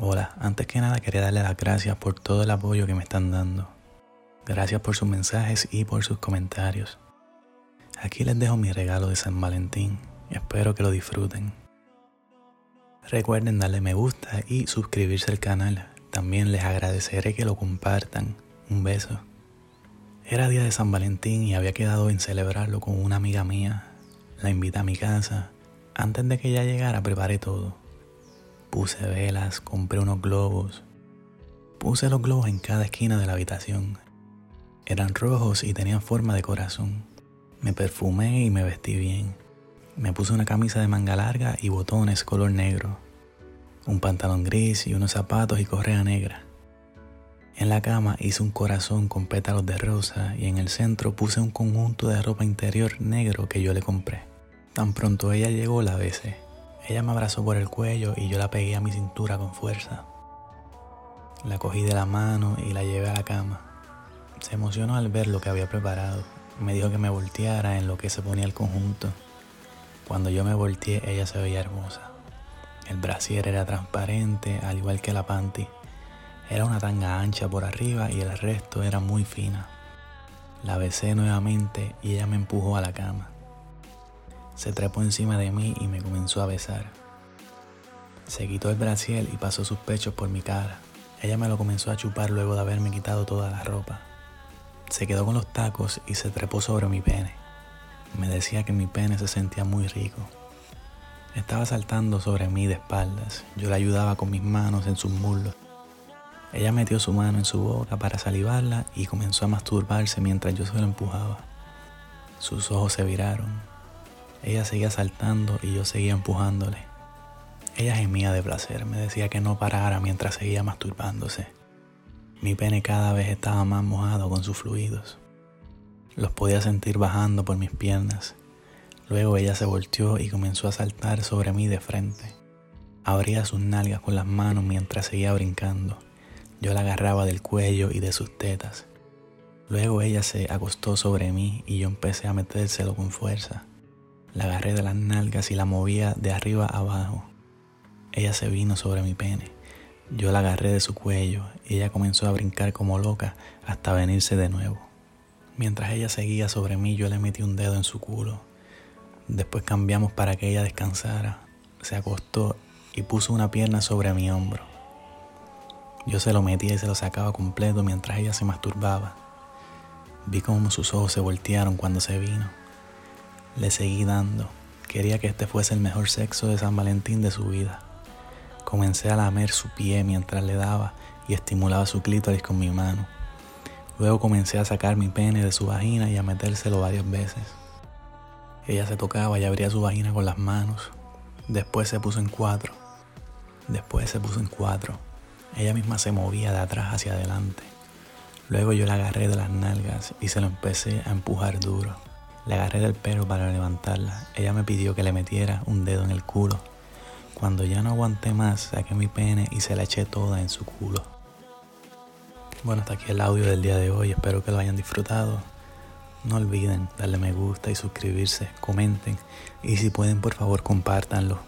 Hola, antes que nada quería darle las gracias por todo el apoyo que me están dando. Gracias por sus mensajes y por sus comentarios. Aquí les dejo mi regalo de San Valentín espero que lo disfruten. Recuerden darle me gusta y suscribirse al canal. También les agradeceré que lo compartan. Un beso. Era día de San Valentín y había quedado en celebrarlo con una amiga mía. La invité a mi casa. Antes de que ella llegara preparé todo. Puse velas, compré unos globos. Puse los globos en cada esquina de la habitación. Eran rojos y tenían forma de corazón. Me perfumé y me vestí bien. Me puse una camisa de manga larga y botones color negro, un pantalón gris y unos zapatos y correa negra. En la cama hice un corazón con pétalos de rosa y en el centro puse un conjunto de ropa interior negro que yo le compré. Tan pronto ella llegó la besé. Ella me abrazó por el cuello y yo la pegué a mi cintura con fuerza. La cogí de la mano y la llevé a la cama. Se emocionó al ver lo que había preparado. Me dijo que me volteara en lo que se ponía el conjunto. Cuando yo me volteé, ella se veía hermosa. El brasier era transparente, al igual que la panty. Era una tanga ancha por arriba y el resto era muy fina. La besé nuevamente y ella me empujó a la cama. Se trepó encima de mí y me comenzó a besar. Se quitó el brasier y pasó sus pechos por mi cara. Ella me lo comenzó a chupar luego de haberme quitado toda la ropa. Se quedó con los tacos y se trepó sobre mi pene. Me decía que mi pene se sentía muy rico. Estaba saltando sobre mí de espaldas. Yo la ayudaba con mis manos en sus muslos. Ella metió su mano en su boca para salivarla y comenzó a masturbarse mientras yo se lo empujaba. Sus ojos se viraron. Ella seguía saltando y yo seguía empujándole. Ella gemía de placer, me decía que no parara mientras seguía masturbándose. Mi pene cada vez estaba más mojado con sus fluidos. Los podía sentir bajando por mis piernas. Luego ella se volteó y comenzó a saltar sobre mí de frente. Abría sus nalgas con las manos mientras seguía brincando. Yo la agarraba del cuello y de sus tetas. Luego ella se acostó sobre mí y yo empecé a metérselo con fuerza. La agarré de las nalgas y la movía de arriba abajo. Ella se vino sobre mi pene. Yo la agarré de su cuello y ella comenzó a brincar como loca hasta venirse de nuevo. Mientras ella seguía sobre mí, yo le metí un dedo en su culo. Después cambiamos para que ella descansara. Se acostó y puso una pierna sobre mi hombro. Yo se lo metía y se lo sacaba completo mientras ella se masturbaba. Vi cómo sus ojos se voltearon cuando se vino. Le seguí dando. Quería que este fuese el mejor sexo de San Valentín de su vida. Comencé a lamer su pie mientras le daba y estimulaba su clítoris con mi mano. Luego comencé a sacar mi pene de su vagina y a metérselo varias veces. Ella se tocaba y abría su vagina con las manos. Después se puso en cuatro. Después se puso en cuatro. Ella misma se movía de atrás hacia adelante. Luego yo la agarré de las nalgas y se lo empecé a empujar duro. Le agarré del pelo para levantarla. Ella me pidió que le metiera un dedo en el culo. Cuando ya no aguanté más, saqué mi pene y se la eché toda en su culo. Bueno, hasta aquí el audio del día de hoy. Espero que lo hayan disfrutado. No olviden darle me gusta y suscribirse, comenten y si pueden por favor compártanlo.